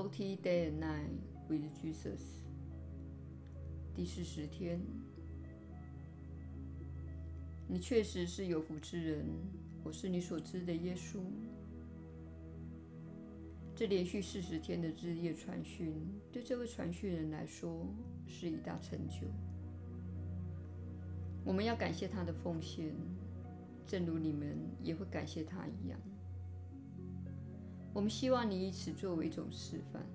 Forty day and night with Jesus。第四十天，你确实是有福之人。我是你所知的耶稣。这连续四十天的日夜传讯，对这位传讯人来说是一大成就。我们要感谢他的奉献，正如你们也会感谢他一样。我们希望你以此作为一种示范，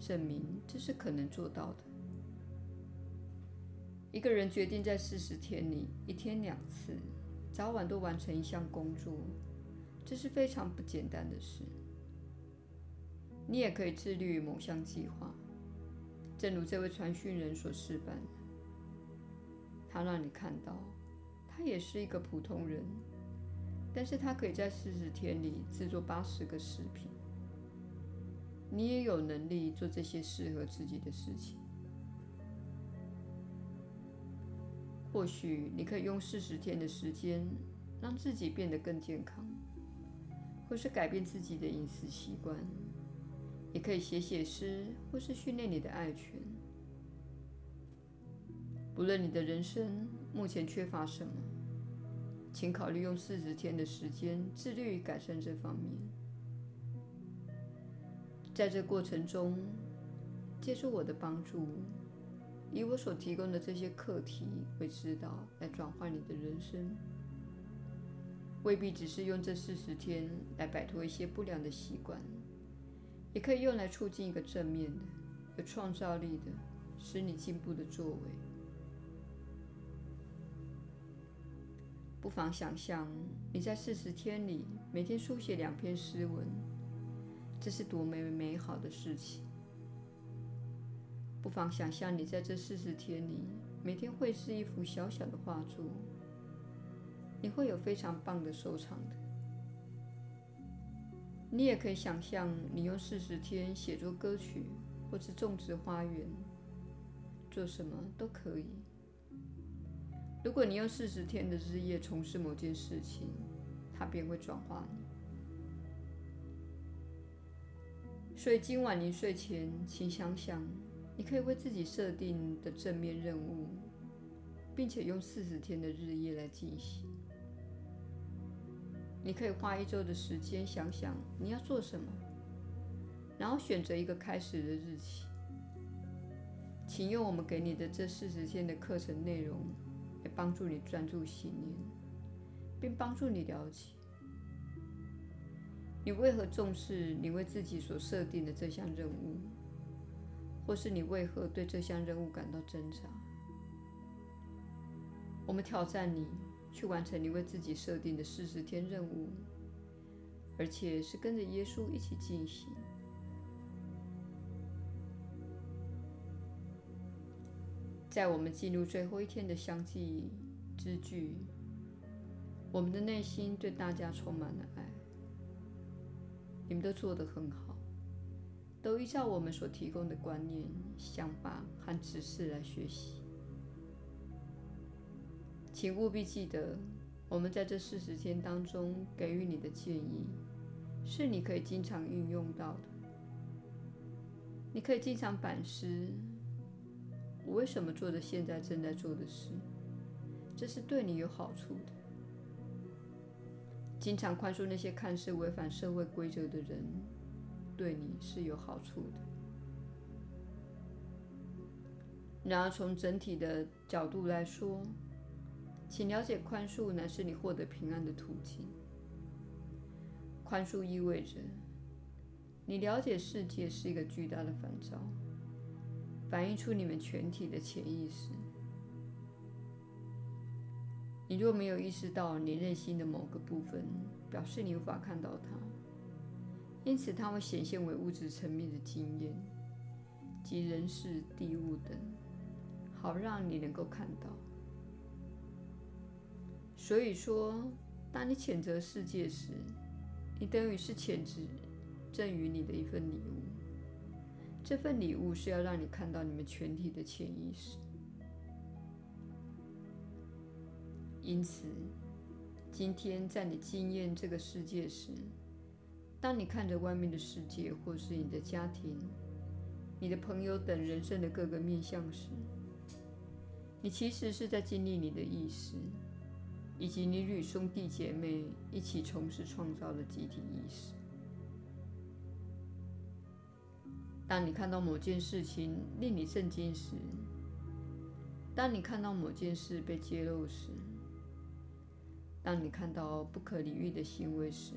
证明这是可能做到的。一个人决定在四十天里，一天两次，早晚都完成一项工作，这是非常不简单的事。你也可以自律某项计划，正如这位传讯人所示范的。他让你看到，他也是一个普通人，但是他可以在四十天里制作八十个饰品。你也有能力做这些适合自己的事情。或许你可以用四十天的时间，让自己变得更健康，或是改变自己的饮食习惯。也可以写写诗，或是训练你的爱犬。不论你的人生目前缺乏什么，请考虑用四十天的时间致力于改善这方面。在这过程中，借助我的帮助，以我所提供的这些课题为指导，来转换你的人生。未必只是用这四十天来摆脱一些不良的习惯。也可以用来促进一个正面的、有创造力的、使你进步的作为。不妨想象你在四十天里每天书写两篇诗文，这是多么美好的事情！不妨想象你在这四十天里每天绘制一幅小小的画作，你会有非常棒的收藏的。你也可以想象，你用四十天写作歌曲，或是种植花园，做什么都可以。如果你用四十天的日夜从事某件事情，它便会转化你。所以今晚临睡前，请想想，你可以为自己设定的正面任务，并且用四十天的日夜来进行。你可以花一周的时间想想你要做什么，然后选择一个开始的日期。请用我们给你的这四十天的课程内容来帮助你专注信念，并帮助你了解你为何重视你为自己所设定的这项任务，或是你为何对这项任务感到挣扎。我们挑战你。去完成你为自己设定的四十天任务，而且是跟着耶稣一起进行。在我们进入最后一天的相继之句，我们的内心对大家充满了爱。你们都做得很好，都依照我们所提供的观念、想法和指示来学习。请务必记得，我们在这四十天当中给予你的建议，是你可以经常运用到的。你可以经常反思：我为什么做着现在正在做的事？这是对你有好处的。经常宽恕那些看似违反社会规则的人，对你是有好处的。然而，从整体的角度来说，请了解，宽恕乃是你获得平安的途径。宽恕意味着你了解世界是一个巨大的反照，反映出你们全体的潜意识。你若没有意识到你内心的某个部分，表示你无法看到它，因此它会显现为物质层面的经验，即人事、地物等，好让你能够看到。所以说，当你谴责世界时，你等于是谴责赠予你的一份礼物。这份礼物是要让你看到你们全体的潜意识。因此，今天在你经验这个世界时，当你看着外面的世界，或是你的家庭、你的朋友等人生的各个面向时，你其实是在经历你的意识，以及你与兄弟姐妹一起从事创造的集体意识。当你看到某件事情令你震惊时，当你看到某件事被揭露时，当你看到不可理喻的行为时，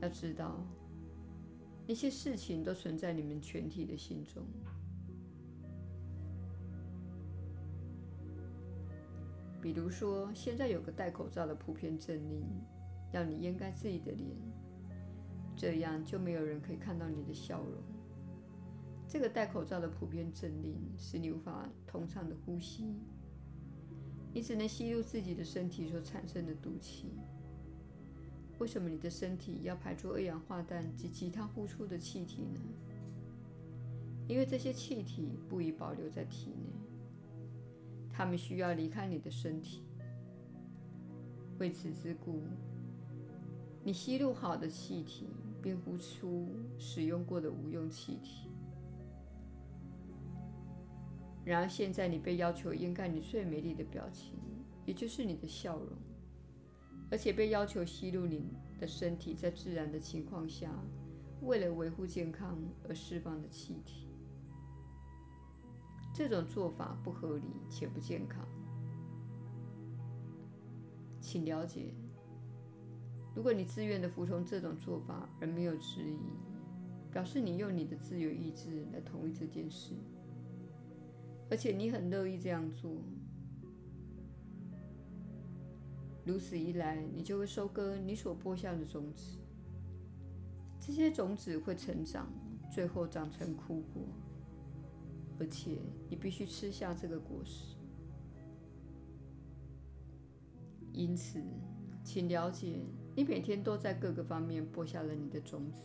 要知道，那些事情都存在你们全体的心中。比如说，现在有个戴口罩的普遍政令，要你掩盖自己的脸。这样就没有人可以看到你的笑容。这个戴口罩的普遍政令使你无法通畅的呼吸，你只能吸入自己的身体所产生的毒气。为什么你的身体要排出二氧化氮及其他呼出的气体呢？因为这些气体不宜保留在体内，它们需要离开你的身体。为此之故，你吸入好的气体。并呼出使用过的无用气体。然而，现在你被要求掩盖你最美丽的表情，也就是你的笑容，而且被要求吸入你的身体在自然的情况下，为了维护健康而释放的气体。这种做法不合理且不健康。请了解。如果你自愿地服从这种做法而没有质疑，表示你用你的自由意志来同意这件事，而且你很乐意这样做。如此一来，你就会收割你所播下的种子。这些种子会成长，最后长成枯果，而且你必须吃下这个果实。因此，请了解。你每天都在各个方面播下了你的种子，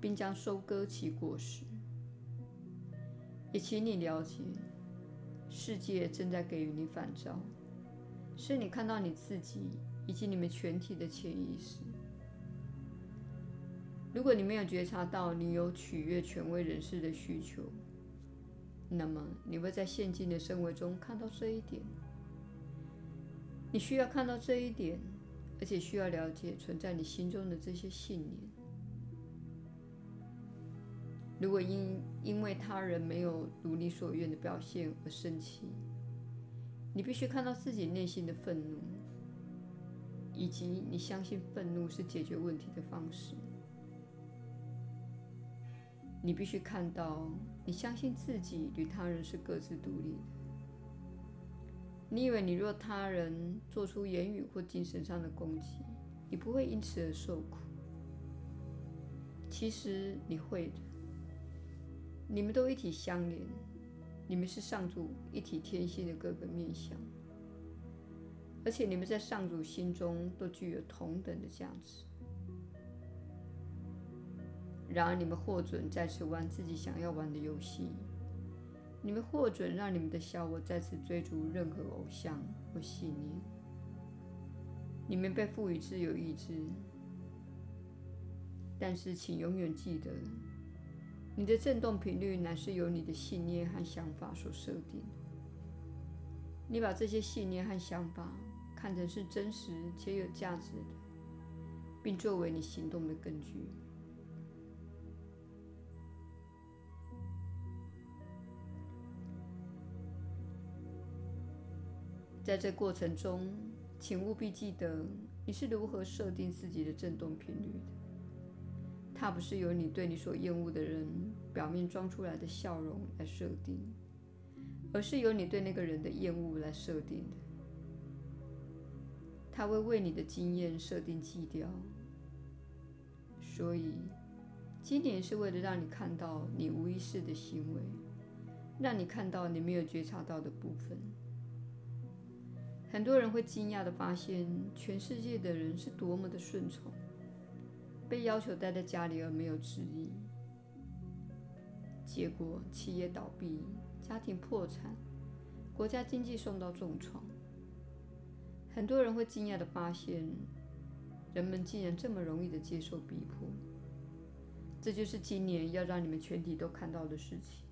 并将收割其果实。也请你了解，世界正在给予你反照，是你看到你自己以及你们全体的潜意识。如果你没有觉察到你有取悦权威人士的需求，那么你会在现今的生活中看到这一点。你需要看到这一点。而且需要了解存在你心中的这些信念。如果因因为他人没有如你所愿的表现而生气，你必须看到自己内心的愤怒，以及你相信愤怒是解决问题的方式。你必须看到你相信自己与他人是各自独立的。你以为你若他人做出言语或精神上的攻击，你不会因此而受苦？其实你会的。你们都一体相连，你们是上主一体天性的各个面向，而且你们在上主心中都具有同等的价值。然而，你们获准再次玩自己想要玩的游戏。你们获准让你们的小我再次追逐任何偶像或信念。你们被赋予自由意志，但是请永远记得，你的振动频率乃是由你的信念和想法所设定。你把这些信念和想法看成是真实且有价值的，并作为你行动的根据。在这过程中，请务必记得你是如何设定自己的振动频率的。它不是由你对你所厌恶的人表面装出来的笑容来设定，而是由你对那个人的厌恶来设定的。它会为你的经验设定基调。所以，今年是为了让你看到你无意识的行为，让你看到你没有觉察到的部分。很多人会惊讶地发现，全世界的人是多么的顺从，被要求待在家里而没有质疑。结果，企业倒闭，家庭破产，国家经济受到重创。很多人会惊讶地发现，人们竟然这么容易地接受逼迫。这就是今年要让你们全体都看到的事情。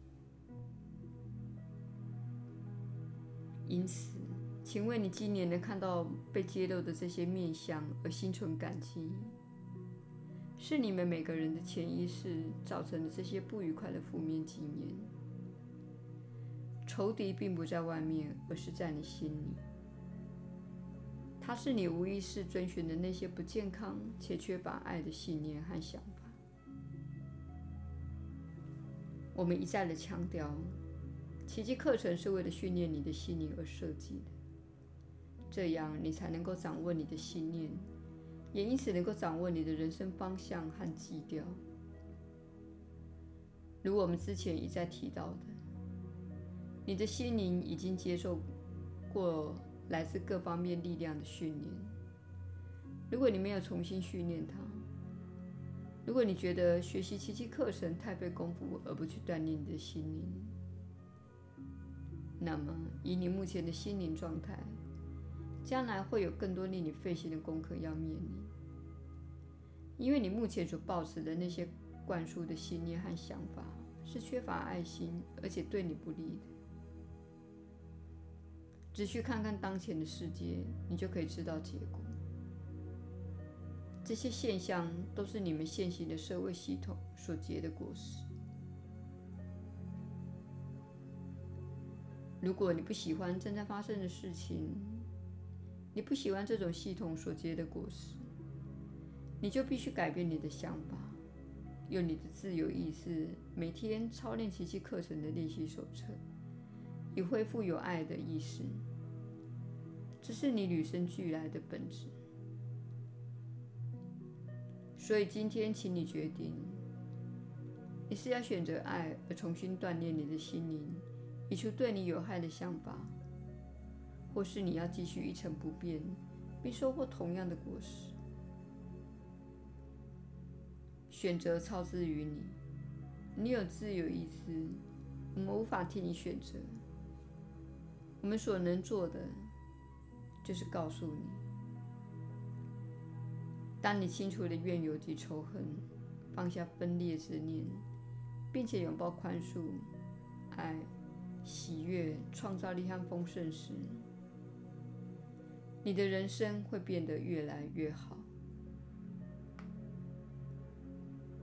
因此，请问你今年能看到被揭露的这些面相而心存感激。是你们每个人的潜意识造成的这些不愉快的负面经验。仇敌并不在外面，而是在你心里。它是你无意识遵循的那些不健康且缺乏爱的信念和想法。我们一再的强调，奇迹课程是为了训练你的心灵而设计的，这样你才能够掌握你的信念，也因此能够掌握你的人生方向和基调。如我们之前一再提到的，你的心灵已经接受过来自各方面力量的训练。如果你没有重新训练它，如果你觉得学习奇迹课程太费功夫，而不去锻炼你的心灵，那么以你目前的心灵状态，将来会有更多令你费心的功课要面临。因为你目前所抱持的那些灌输的信念和想法，是缺乏爱心，而且对你不利的。只需看看当前的世界，你就可以知道结果。这些现象都是你们现行的社会系统所结的果实。如果你不喜欢正在发生的事情，你不喜欢这种系统所结的果实，你就必须改变你的想法，用你的自由意志每天操练奇迹课程的练习手册，以恢复有爱的意识。这是你与生俱来的本质。所以今天，请你决定：你是要选择爱而重新锻炼你的心灵，移除对你有害的想法，或是你要继续一成不变，并收获同样的果实。选择操之于你，你有自由意志，我们无法替你选择。我们所能做的，就是告诉你。当你清除了怨尤及仇恨，放下分裂之念，并且拥抱宽恕、爱、喜悦、创造力和丰盛时，你的人生会变得越来越好。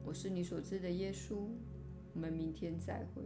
我是你所知的耶稣，我们明天再会。